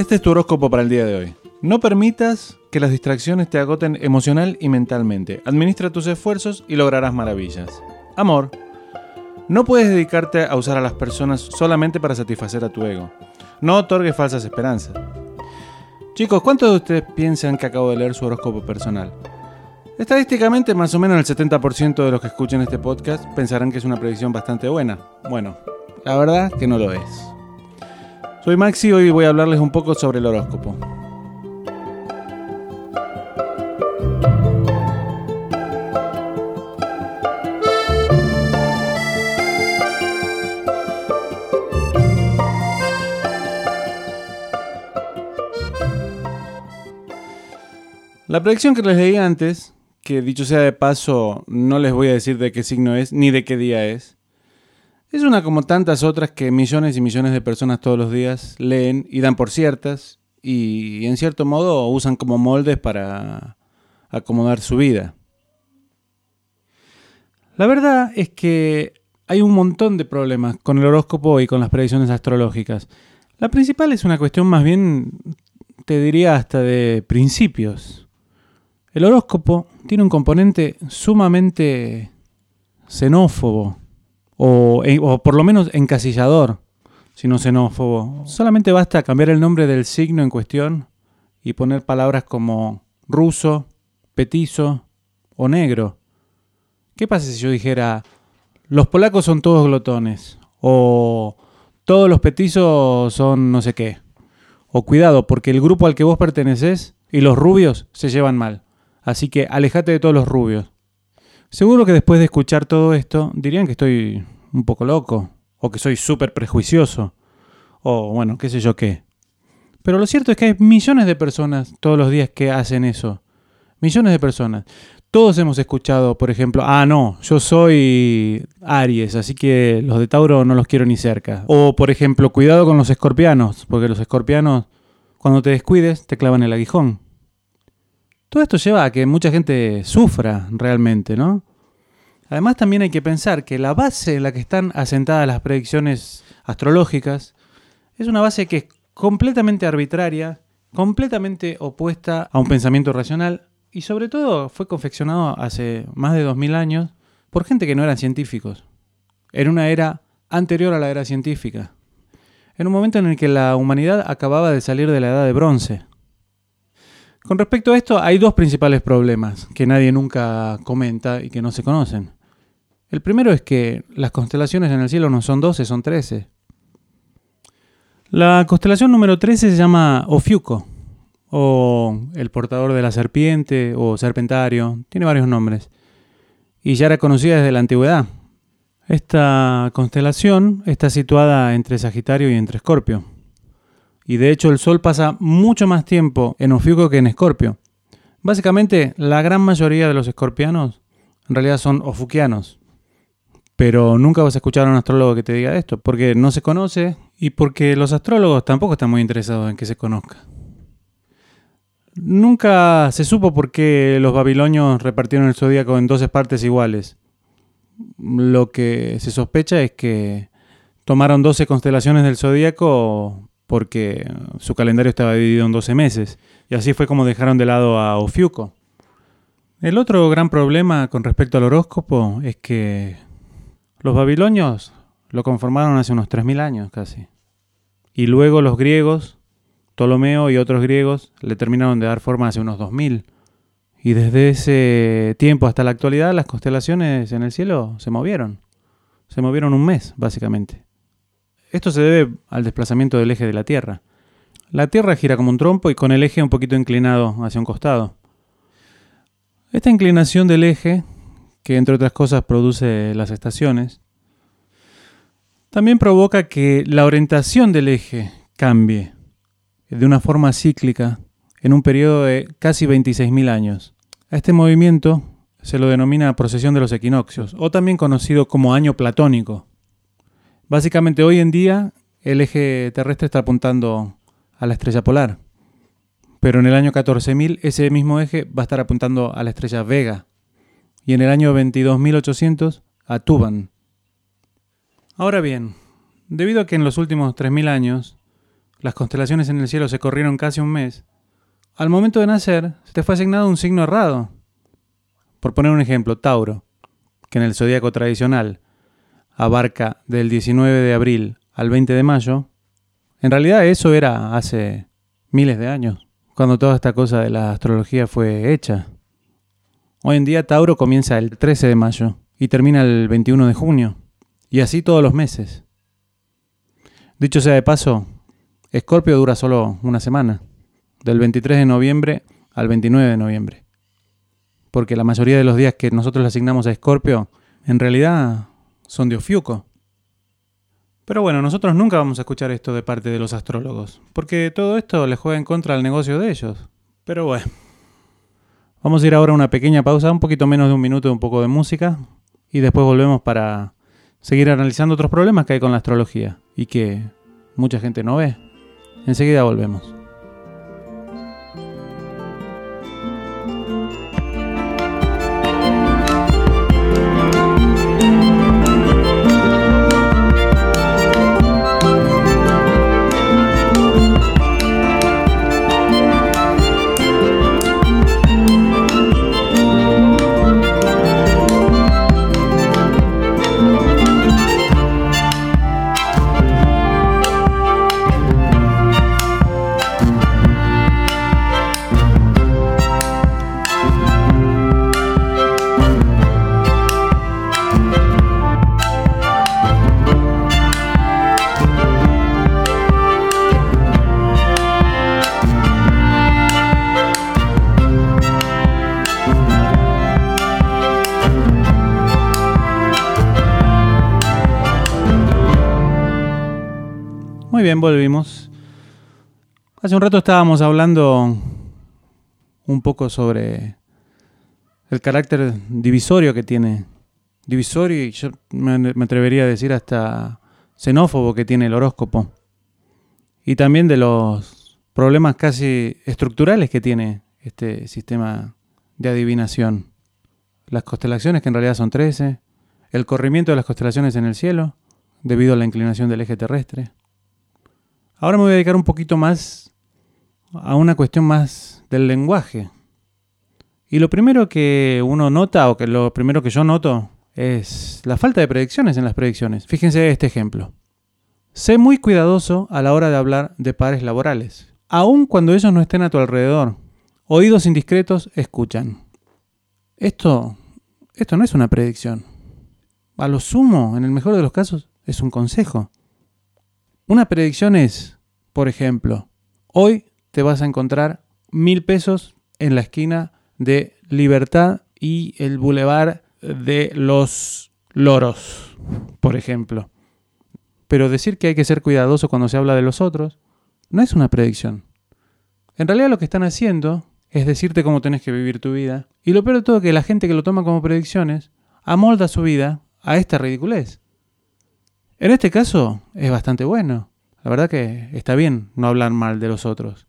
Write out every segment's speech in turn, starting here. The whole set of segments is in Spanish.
Este es tu horóscopo para el día de hoy. No permitas que las distracciones te agoten emocional y mentalmente. Administra tus esfuerzos y lograrás maravillas. Amor. No puedes dedicarte a usar a las personas solamente para satisfacer a tu ego. No otorgues falsas esperanzas. Chicos, ¿cuántos de ustedes piensan que acabo de leer su horóscopo personal? Estadísticamente, más o menos el 70% de los que escuchen este podcast pensarán que es una predicción bastante buena. Bueno, la verdad que no lo es. Soy Maxi y hoy voy a hablarles un poco sobre el horóscopo. La predicción que les leí antes, que dicho sea de paso, no les voy a decir de qué signo es ni de qué día es, es una como tantas otras que millones y millones de personas todos los días leen y dan por ciertas y en cierto modo usan como moldes para acomodar su vida. La verdad es que hay un montón de problemas con el horóscopo y con las predicciones astrológicas. La principal es una cuestión más bien, te diría hasta de principios. El horóscopo tiene un componente sumamente xenófobo o, por lo menos encasillador, si no xenófobo. Solamente basta cambiar el nombre del signo en cuestión y poner palabras como ruso, petizo o negro. ¿Qué pasa si yo dijera, los polacos son todos glotones? O todos los petizos son no sé qué. O cuidado, porque el grupo al que vos perteneces y los rubios se llevan mal. Así que alejate de todos los rubios. Seguro que después de escuchar todo esto dirían que estoy un poco loco, o que soy súper prejuicioso, o bueno, qué sé yo qué. Pero lo cierto es que hay millones de personas todos los días que hacen eso. Millones de personas. Todos hemos escuchado, por ejemplo, ah, no, yo soy Aries, así que los de Tauro no los quiero ni cerca. O, por ejemplo, cuidado con los escorpianos, porque los escorpianos, cuando te descuides, te clavan el aguijón. Todo esto lleva a que mucha gente sufra realmente, ¿no? Además también hay que pensar que la base en la que están asentadas las predicciones astrológicas es una base que es completamente arbitraria, completamente opuesta a un pensamiento racional y sobre todo fue confeccionado hace más de 2000 años por gente que no eran científicos. En una era anterior a la era científica. En un momento en el que la humanidad acababa de salir de la edad de bronce. Con respecto a esto, hay dos principales problemas que nadie nunca comenta y que no se conocen. El primero es que las constelaciones en el cielo no son 12, son 13. La constelación número 13 se llama Ofiuco, o el portador de la serpiente, o serpentario, tiene varios nombres, y ya era conocida desde la antigüedad. Esta constelación está situada entre Sagitario y entre Escorpio. Y de hecho el Sol pasa mucho más tiempo en Ofiuco que en Escorpio. Básicamente, la gran mayoría de los escorpianos en realidad son ofuquianos. Pero nunca vas a escuchar a un astrólogo que te diga esto, porque no se conoce y porque los astrólogos tampoco están muy interesados en que se conozca. Nunca se supo por qué los babilonios repartieron el zodíaco en 12 partes iguales. Lo que se sospecha es que tomaron 12 constelaciones del zodíaco porque su calendario estaba dividido en 12 meses, y así fue como dejaron de lado a Ofiuco. El otro gran problema con respecto al horóscopo es que los babilonios lo conformaron hace unos 3.000 años casi. Y luego los griegos, Ptolomeo y otros griegos, le terminaron de dar forma hace unos 2.000. Y desde ese tiempo hasta la actualidad las constelaciones en el cielo se movieron. Se movieron un mes, básicamente. Esto se debe al desplazamiento del eje de la Tierra. La Tierra gira como un trompo y con el eje un poquito inclinado hacia un costado. Esta inclinación del eje, que entre otras cosas produce las estaciones, también provoca que la orientación del eje cambie de una forma cíclica en un periodo de casi 26.000 años. A este movimiento se lo denomina procesión de los equinoccios, o también conocido como año platónico. Básicamente hoy en día el eje terrestre está apuntando a la estrella polar, pero en el año 14.000 ese mismo eje va a estar apuntando a la estrella Vega y en el año 22.800 a Tuban. Ahora bien, debido a que en los últimos 3.000 años las constelaciones en el cielo se corrieron casi un mes, al momento de nacer se te fue asignado un signo errado. Por poner un ejemplo, Tauro, que en el zodíaco tradicional abarca del 19 de abril al 20 de mayo, en realidad eso era hace miles de años, cuando toda esta cosa de la astrología fue hecha. Hoy en día Tauro comienza el 13 de mayo y termina el 21 de junio, y así todos los meses. Dicho sea de paso, Escorpio dura solo una semana, del 23 de noviembre al 29 de noviembre. Porque la mayoría de los días que nosotros le asignamos a Escorpio, en realidad son de Ofiuco. Pero bueno, nosotros nunca vamos a escuchar esto de parte de los astrólogos, porque todo esto le juega en contra al negocio de ellos. Pero bueno, vamos a ir ahora a una pequeña pausa, un poquito menos de un minuto, un poco de música, y después volvemos para seguir analizando otros problemas que hay con la astrología y que mucha gente no ve. Enseguida volvemos. Muy bien, volvimos. Hace un rato estábamos hablando un poco sobre el carácter divisorio que tiene. Divisorio y yo me atrevería a decir hasta xenófobo que tiene el horóscopo. Y también de los problemas casi estructurales que tiene este sistema de adivinación. Las constelaciones, que en realidad son 13, el corrimiento de las constelaciones en el cielo, debido a la inclinación del eje terrestre, Ahora me voy a dedicar un poquito más a una cuestión más del lenguaje. Y lo primero que uno nota, o que lo primero que yo noto, es la falta de predicciones en las predicciones. Fíjense este ejemplo. Sé muy cuidadoso a la hora de hablar de pares laborales, aun cuando ellos no estén a tu alrededor. Oídos indiscretos escuchan. Esto, esto no es una predicción. A lo sumo, en el mejor de los casos, es un consejo. Una predicción es, por ejemplo, hoy te vas a encontrar mil pesos en la esquina de Libertad y el Boulevard de los Loros, por ejemplo. Pero decir que hay que ser cuidadoso cuando se habla de los otros no es una predicción. En realidad lo que están haciendo es decirte cómo tenés que vivir tu vida. Y lo peor de todo es que la gente que lo toma como predicciones amolda su vida a esta ridiculez. En este caso es bastante bueno. La verdad que está bien no hablar mal de los otros.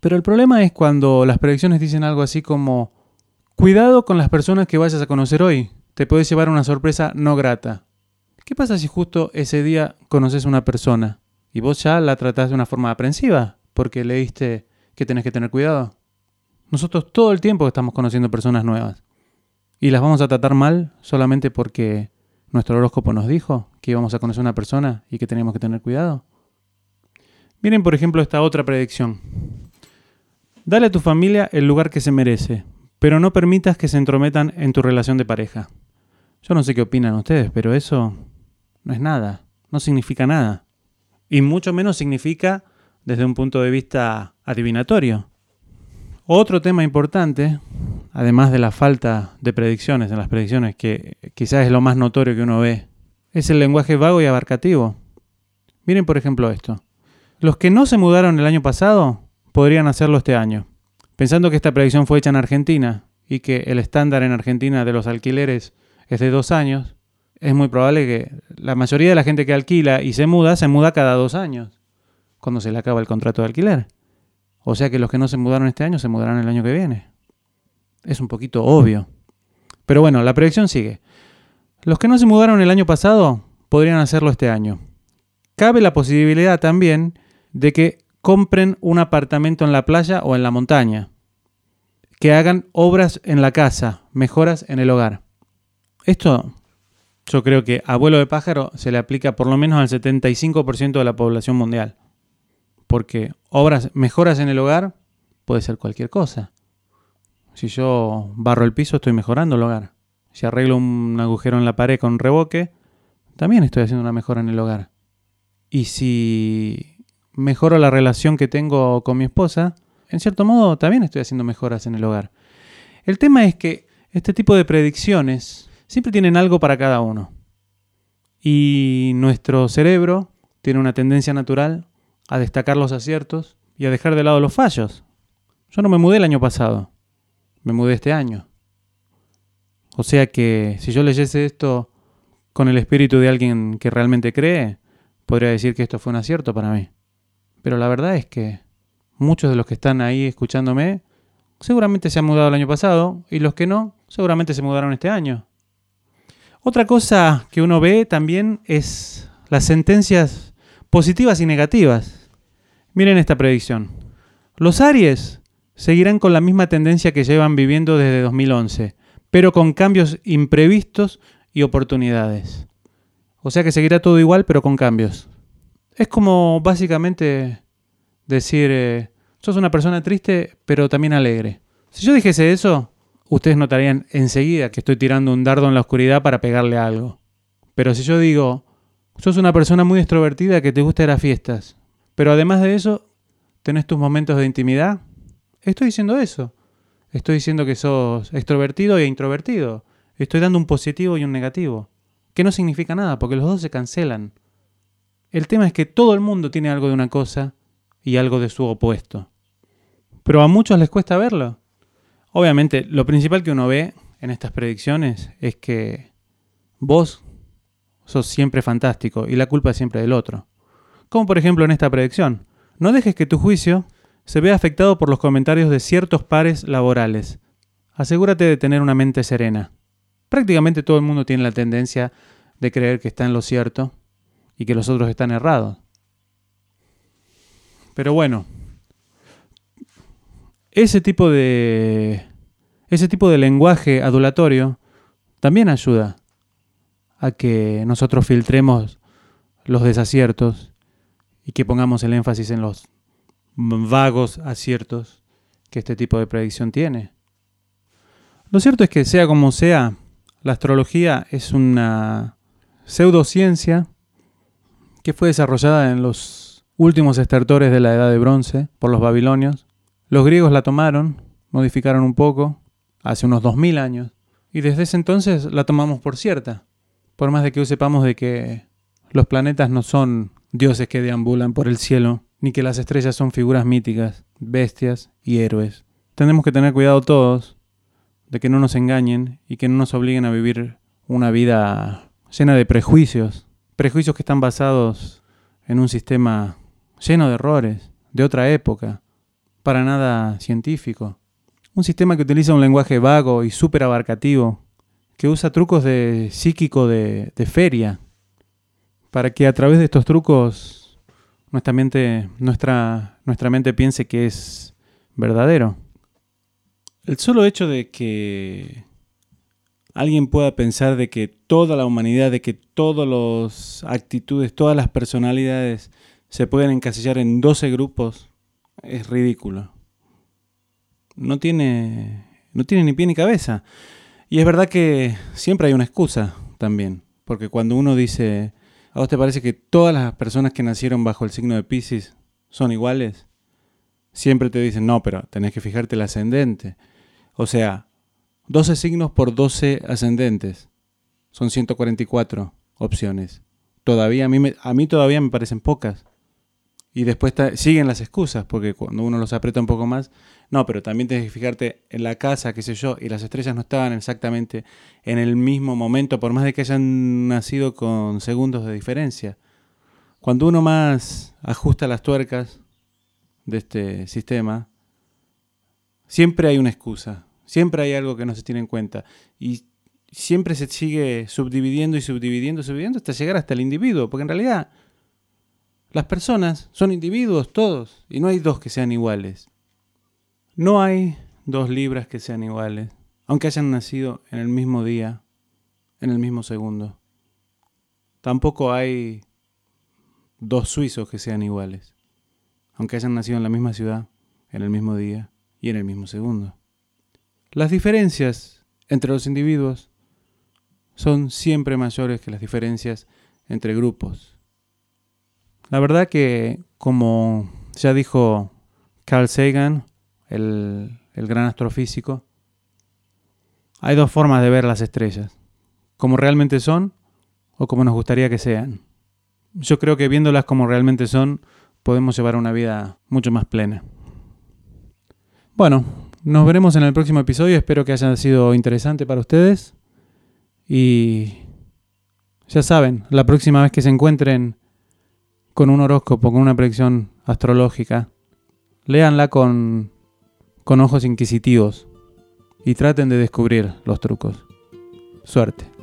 Pero el problema es cuando las predicciones dicen algo así como, cuidado con las personas que vayas a conocer hoy, te puedes llevar una sorpresa no grata. ¿Qué pasa si justo ese día conoces a una persona y vos ya la tratás de una forma aprensiva porque leíste que tenés que tener cuidado? Nosotros todo el tiempo estamos conociendo personas nuevas y las vamos a tratar mal solamente porque nuestro horóscopo nos dijo que íbamos a conocer a una persona y que teníamos que tener cuidado. Miren, por ejemplo, esta otra predicción. Dale a tu familia el lugar que se merece, pero no permitas que se entrometan en tu relación de pareja. Yo no sé qué opinan ustedes, pero eso no es nada, no significa nada. Y mucho menos significa desde un punto de vista adivinatorio. Otro tema importante además de la falta de predicciones en las predicciones, que quizás es lo más notorio que uno ve, es el lenguaje vago y abarcativo. Miren por ejemplo esto. Los que no se mudaron el año pasado podrían hacerlo este año. Pensando que esta predicción fue hecha en Argentina y que el estándar en Argentina de los alquileres es de dos años, es muy probable que la mayoría de la gente que alquila y se muda, se muda cada dos años, cuando se le acaba el contrato de alquiler. O sea que los que no se mudaron este año se mudarán el año que viene. Es un poquito obvio. Pero bueno, la predicción sigue. Los que no se mudaron el año pasado podrían hacerlo este año. Cabe la posibilidad también de que compren un apartamento en la playa o en la montaña, que hagan obras en la casa, mejoras en el hogar. Esto yo creo que a vuelo de pájaro se le aplica por lo menos al 75% de la población mundial. Porque obras, mejoras en el hogar puede ser cualquier cosa. Si yo barro el piso, estoy mejorando el hogar. Si arreglo un agujero en la pared con reboque, también estoy haciendo una mejora en el hogar. Y si mejoro la relación que tengo con mi esposa, en cierto modo también estoy haciendo mejoras en el hogar. El tema es que este tipo de predicciones siempre tienen algo para cada uno. Y nuestro cerebro tiene una tendencia natural a destacar los aciertos y a dejar de lado los fallos. Yo no me mudé el año pasado, me mudé este año. O sea que si yo leyese esto con el espíritu de alguien que realmente cree, podría decir que esto fue un acierto para mí. Pero la verdad es que muchos de los que están ahí escuchándome seguramente se han mudado el año pasado y los que no seguramente se mudaron este año. Otra cosa que uno ve también es las sentencias positivas y negativas. Miren esta predicción. Los Aries seguirán con la misma tendencia que llevan viviendo desde 2011, pero con cambios imprevistos y oportunidades. O sea que seguirá todo igual, pero con cambios. Es como básicamente decir, eh, sos una persona triste, pero también alegre. Si yo dijese eso, ustedes notarían enseguida que estoy tirando un dardo en la oscuridad para pegarle algo. Pero si yo digo, sos una persona muy extrovertida que te gusta ir a fiestas, pero además de eso, tenés tus momentos de intimidad, estoy diciendo eso. Estoy diciendo que sos extrovertido e introvertido. Estoy dando un positivo y un negativo. Que no significa nada, porque los dos se cancelan. El tema es que todo el mundo tiene algo de una cosa y algo de su opuesto. Pero a muchos les cuesta verlo. Obviamente, lo principal que uno ve en estas predicciones es que vos sos siempre fantástico y la culpa es siempre del otro. Como por ejemplo en esta predicción. No dejes que tu juicio se vea afectado por los comentarios de ciertos pares laborales. Asegúrate de tener una mente serena. Prácticamente todo el mundo tiene la tendencia de creer que está en lo cierto y que los otros están errados. Pero bueno, ese tipo de ese tipo de lenguaje adulatorio también ayuda a que nosotros filtremos los desaciertos y que pongamos el énfasis en los vagos aciertos que este tipo de predicción tiene. Lo cierto es que sea como sea, la astrología es una pseudociencia que fue desarrollada en los últimos estertores de la Edad de Bronce por los babilonios. Los griegos la tomaron, modificaron un poco, hace unos 2000 años, y desde ese entonces la tomamos por cierta, por más de que hoy sepamos de que los planetas no son dioses que deambulan por el cielo, ni que las estrellas son figuras míticas, bestias y héroes. Tenemos que tener cuidado todos de que no nos engañen y que no nos obliguen a vivir una vida llena de prejuicios, prejuicios que están basados en un sistema lleno de errores, de otra época, para nada científico. Un sistema que utiliza un lenguaje vago y súper abarcativo, que usa trucos de psíquico de, de feria, para que a través de estos trucos nuestra mente, nuestra, nuestra mente piense que es verdadero. El solo hecho de que alguien pueda pensar de que toda la humanidad, de que todas las actitudes, todas las personalidades se pueden encasillar en 12 grupos, es ridículo. No tiene, no tiene ni pie ni cabeza. Y es verdad que siempre hay una excusa también, porque cuando uno dice, ¿A vos te parece que todas las personas que nacieron bajo el signo de Pisces son iguales? Siempre te dicen, no, pero tenés que fijarte el ascendente. O sea, 12 signos por 12 ascendentes. Son 144 opciones. Todavía a mí, a mí todavía me parecen pocas. Y después siguen las excusas, porque cuando uno los aprieta un poco más, no, pero también tienes que fijarte en la casa, qué sé yo, y las estrellas no estaban exactamente en el mismo momento, por más de que hayan nacido con segundos de diferencia. Cuando uno más ajusta las tuercas de este sistema, siempre hay una excusa, siempre hay algo que no se tiene en cuenta. Y siempre se sigue subdividiendo y subdividiendo, subdividiendo hasta llegar hasta el individuo, porque en realidad Las personas son individuos todos y no hay dos que sean iguales. No hay dos libras que sean iguales, aunque hayan nacido en el mismo día, en el mismo segundo. Tampoco hay dos suizos que sean iguales, aunque hayan nacido en la misma ciudad, en el mismo día y en el mismo segundo. Las diferencias entre los individuos son siempre mayores que las diferencias entre grupos. La verdad que, como ya dijo Carl Sagan, el, el gran astrofísico, hay dos formas de ver las estrellas, como realmente son o como nos gustaría que sean. Yo creo que viéndolas como realmente son, podemos llevar una vida mucho más plena. Bueno, nos veremos en el próximo episodio, espero que haya sido interesante para ustedes. Y ya saben, la próxima vez que se encuentren con un horóscopo, con una predicción astrológica, léanla con, con ojos inquisitivos y traten de descubrir los trucos. Suerte.